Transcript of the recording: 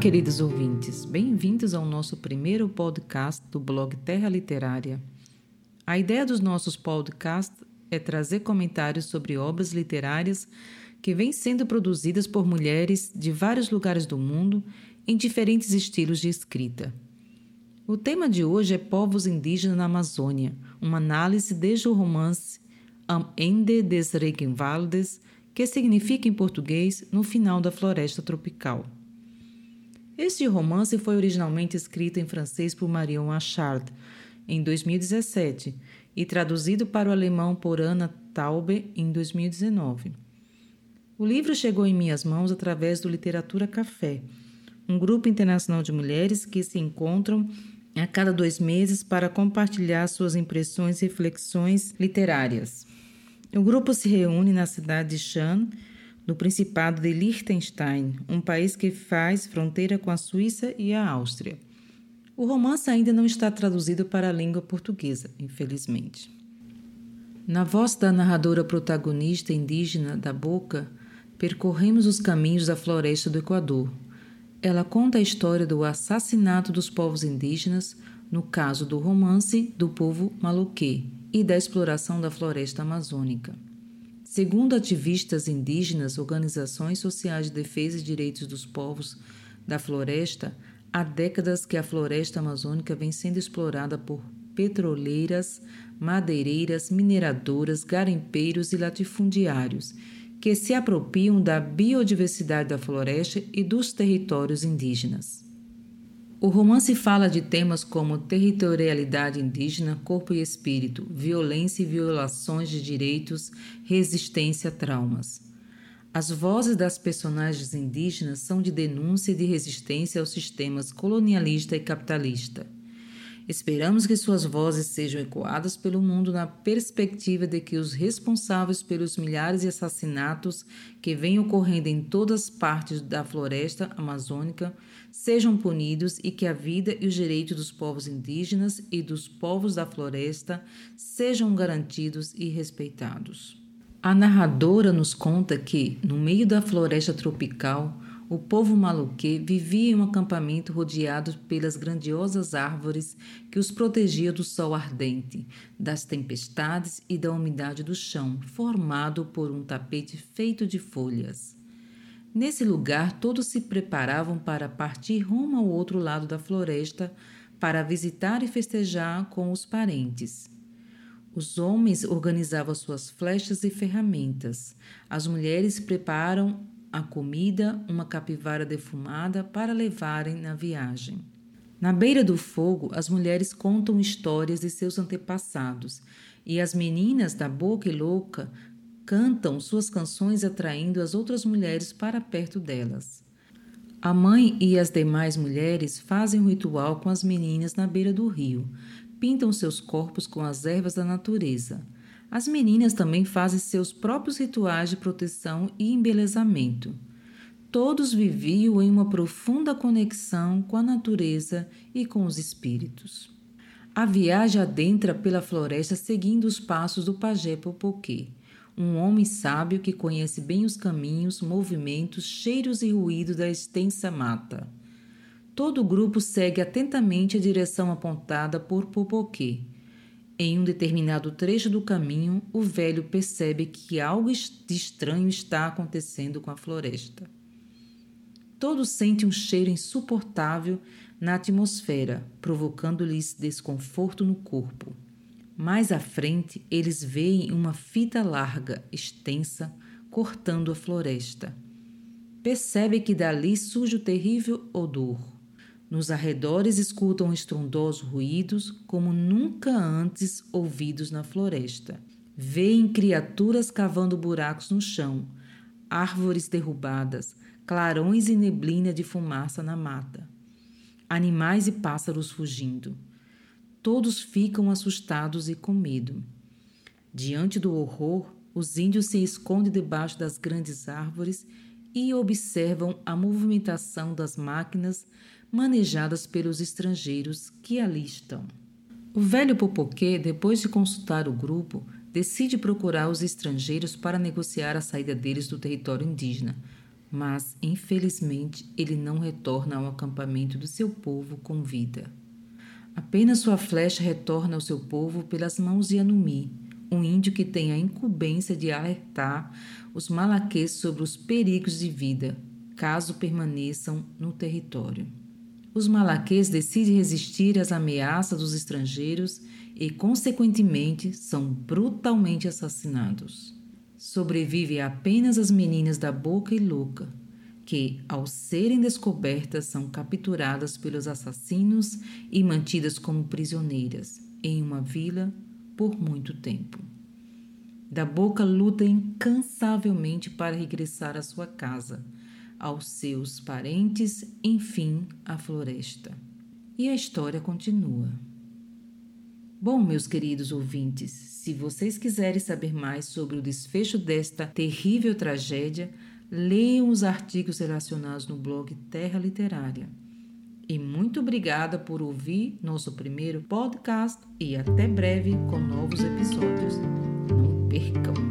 queridos ouvintes, bem-vindos ao nosso primeiro podcast do blog Terra Literária. A ideia dos nossos podcasts é trazer comentários sobre obras literárias que vêm sendo produzidas por mulheres de vários lugares do mundo em diferentes estilos de escrita. O tema de hoje é Povos Indígenas na Amazônia, uma análise desde o romance Am Ende des Regenwaldes, que significa em português No Final da Floresta Tropical. Este romance foi originalmente escrito em francês por Marion Achard em 2017 e traduzido para o alemão por Anna Taube em 2019. O livro chegou em minhas mãos através do Literatura Café, um grupo internacional de mulheres que se encontram a cada dois meses para compartilhar suas impressões e reflexões literárias. O grupo se reúne na cidade de Chan, do Principado de Liechtenstein, um país que faz fronteira com a Suíça e a Áustria. O romance ainda não está traduzido para a língua portuguesa, infelizmente. Na voz da narradora protagonista indígena da Boca, percorremos os caminhos da floresta do Equador. Ela conta a história do assassinato dos povos indígenas, no caso do romance do povo Maluquê, e da exploração da floresta amazônica. Segundo ativistas indígenas, organizações sociais de defesa e direitos dos povos da floresta, há décadas que a floresta amazônica vem sendo explorada por petroleiras, madeireiras, mineradoras, garimpeiros e latifundiários, que se apropriam da biodiversidade da floresta e dos territórios indígenas. O romance fala de temas como territorialidade indígena, corpo e espírito, violência e violações de direitos, resistência a traumas. As vozes das personagens indígenas são de denúncia e de resistência aos sistemas colonialista e capitalista. Esperamos que suas vozes sejam ecoadas pelo mundo na perspectiva de que os responsáveis pelos milhares de assassinatos que vêm ocorrendo em todas partes da floresta amazônica sejam punidos e que a vida e os direitos dos povos indígenas e dos povos da floresta sejam garantidos e respeitados. A narradora nos conta que, no meio da floresta tropical, o povo maluquê vivia em um acampamento rodeado pelas grandiosas árvores que os protegia do sol ardente, das tempestades e da umidade do chão, formado por um tapete feito de folhas. Nesse lugar, todos se preparavam para partir rumo ao outro lado da floresta para visitar e festejar com os parentes. Os homens organizavam suas flechas e ferramentas. As mulheres preparam a comida, uma capivara defumada para levarem na viagem. Na beira do fogo, as mulheres contam histórias de seus antepassados e as meninas da boca e louca cantam suas canções atraindo as outras mulheres para perto delas. A mãe e as demais mulheres fazem um ritual com as meninas na beira do rio, pintam seus corpos com as ervas da natureza. As meninas também fazem seus próprios rituais de proteção e embelezamento. Todos viviam em uma profunda conexão com a natureza e com os espíritos. A viagem adentra pela floresta seguindo os passos do pajé Popoquê, um homem sábio que conhece bem os caminhos, movimentos, cheiros e ruídos da extensa mata. Todo o grupo segue atentamente a direção apontada por Popoquê em um determinado trecho do caminho, o velho percebe que algo de estranho está acontecendo com a floresta. Todos sentem um cheiro insuportável na atmosfera, provocando-lhes desconforto no corpo. Mais à frente, eles veem uma fita larga, extensa, cortando a floresta. Percebe que dali surge o terrível odor. Nos arredores escutam estrondosos ruídos como nunca antes ouvidos na floresta. Veem criaturas cavando buracos no chão, árvores derrubadas, clarões e neblina de fumaça na mata. Animais e pássaros fugindo. Todos ficam assustados e com medo. Diante do horror, os índios se escondem debaixo das grandes árvores e observam a movimentação das máquinas manejadas pelos estrangeiros que ali estão. O velho Popoquê, depois de consultar o grupo, decide procurar os estrangeiros para negociar a saída deles do território indígena, mas infelizmente ele não retorna ao acampamento do seu povo com vida. Apenas sua flecha retorna ao seu povo pelas mãos de Anumi, um índio que tem a incumbência de alertar os malaquês sobre os perigos de vida, caso permaneçam no território. Os malaquês decidem resistir às ameaças dos estrangeiros e, consequentemente, são brutalmente assassinados. Sobrevivem apenas as meninas da Boca e Louca, que, ao serem descobertas, são capturadas pelos assassinos e mantidas como prisioneiras em uma vila por muito tempo. Da Boca luta incansavelmente para regressar à sua casa, aos seus parentes, enfim, à floresta. E a história continua. Bom, meus queridos ouvintes, se vocês quiserem saber mais sobre o desfecho desta terrível tragédia, leiam os artigos relacionados no blog Terra Literária. E muito obrigada por ouvir nosso primeiro podcast e até breve com novos episódios. Não percam!